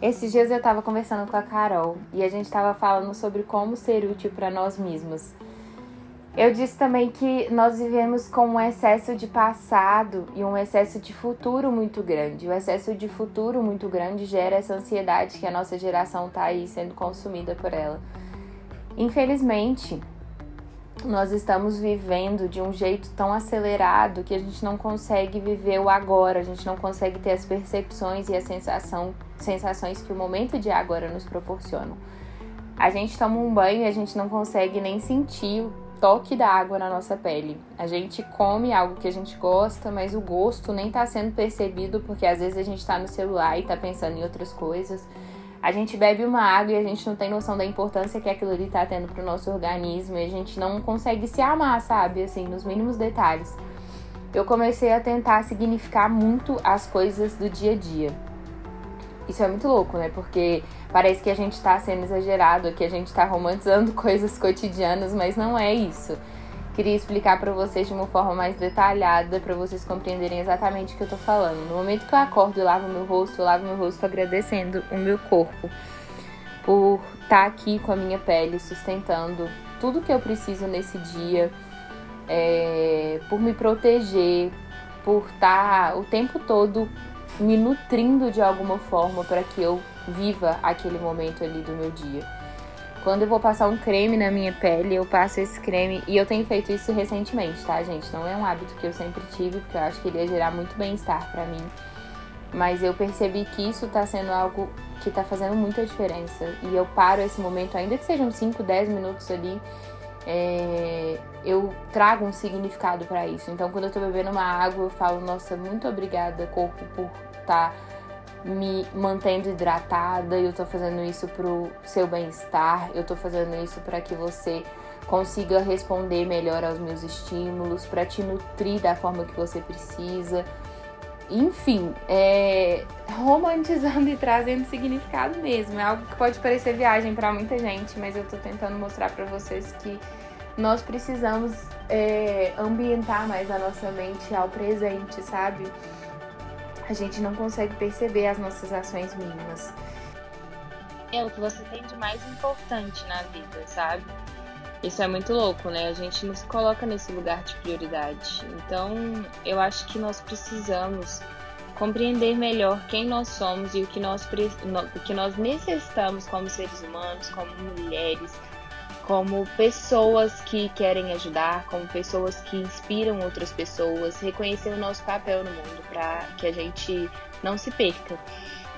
Esses dias eu estava conversando com a Carol e a gente estava falando sobre como ser útil para nós mesmos. Eu disse também que nós vivemos com um excesso de passado e um excesso de futuro muito grande. O excesso de futuro muito grande gera essa ansiedade que a nossa geração está aí sendo consumida por ela. Infelizmente, nós estamos vivendo de um jeito tão acelerado que a gente não consegue viver o agora, a gente não consegue ter as percepções e as sensações que o momento de agora nos proporciona. A gente toma um banho e a gente não consegue nem sentir o toque da água na nossa pele. A gente come algo que a gente gosta, mas o gosto nem está sendo percebido porque às vezes a gente está no celular e está pensando em outras coisas. A gente bebe uma água e a gente não tem noção da importância que aquilo ali tá tendo pro nosso organismo e a gente não consegue se amar, sabe? Assim, nos mínimos detalhes. Eu comecei a tentar significar muito as coisas do dia a dia. Isso é muito louco, né? Porque parece que a gente tá sendo exagerado, que a gente tá romantizando coisas cotidianas, mas não é isso queria explicar para vocês de uma forma mais detalhada para vocês compreenderem exatamente o que eu tô falando. No momento que eu acordo e lavo meu rosto, eu lavo meu rosto agradecendo o meu corpo por estar tá aqui com a minha pele, sustentando tudo que eu preciso nesse dia, é, por me proteger, por estar tá o tempo todo me nutrindo de alguma forma para que eu viva aquele momento ali do meu dia. Quando eu vou passar um creme na minha pele, eu passo esse creme. E eu tenho feito isso recentemente, tá, gente? Não é um hábito que eu sempre tive, porque eu acho que ele ia gerar muito bem-estar para mim. Mas eu percebi que isso tá sendo algo que tá fazendo muita diferença. E eu paro esse momento, ainda que sejam 5, 10 minutos ali, é, eu trago um significado para isso. Então, quando eu tô bebendo uma água, eu falo, nossa, muito obrigada, corpo, por estar. Tá me mantendo hidratada, eu tô fazendo isso pro seu bem-estar, eu tô fazendo isso para que você consiga responder melhor aos meus estímulos, para te nutrir da forma que você precisa. Enfim, é, romantizando e trazendo significado mesmo. É algo que pode parecer viagem para muita gente, mas eu tô tentando mostrar para vocês que nós precisamos é, ambientar mais a nossa mente ao presente, sabe? A gente não consegue perceber as nossas ações mínimas. É o que você tem de mais importante na vida, sabe? Isso é muito louco, né? A gente nos coloca nesse lugar de prioridade. Então, eu acho que nós precisamos compreender melhor quem nós somos e o que nós, o que nós necessitamos como seres humanos, como mulheres, como pessoas que querem ajudar, como pessoas que inspiram outras pessoas, reconhecer o nosso papel no mundo para que a gente não se perca.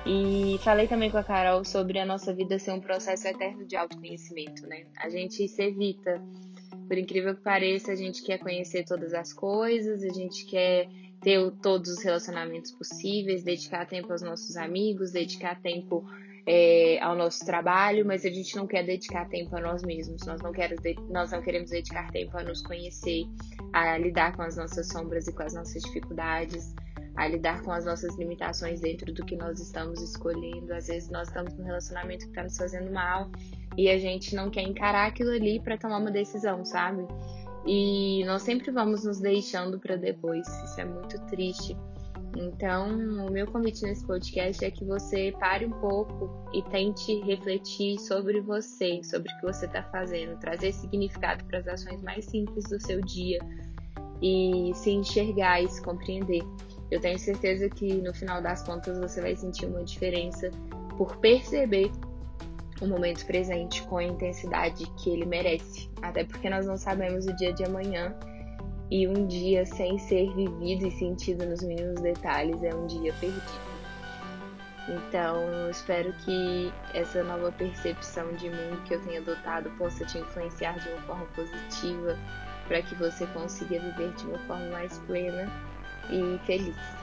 E falei também com a Carol sobre a nossa vida ser um processo eterno de autoconhecimento, né? A gente se evita, por incrível que pareça, a gente quer conhecer todas as coisas, a gente quer ter todos os relacionamentos possíveis, dedicar tempo aos nossos amigos, dedicar tempo é, ao nosso trabalho, mas a gente não quer dedicar tempo a nós mesmos. Nós não, queremos, nós não queremos dedicar tempo a nos conhecer, a lidar com as nossas sombras e com as nossas dificuldades, a lidar com as nossas limitações dentro do que nós estamos escolhendo. Às vezes nós estamos num relacionamento que está nos fazendo mal e a gente não quer encarar aquilo ali para tomar uma decisão, sabe? E nós sempre vamos nos deixando para depois. Isso é muito triste. Então, o meu convite nesse podcast é que você pare um pouco e tente refletir sobre você, sobre o que você está fazendo, trazer significado para as ações mais simples do seu dia e se enxergar e se compreender. Eu tenho certeza que no final das contas você vai sentir uma diferença por perceber o momento presente com a intensidade que ele merece. Até porque nós não sabemos o dia de amanhã e um dia sem ser vivido e sentido nos mínimos detalhes é um dia perdido. Então, espero que essa nova percepção de mundo que eu tenho adotado possa te influenciar de uma forma positiva para que você consiga viver de uma forma mais plena e feliz.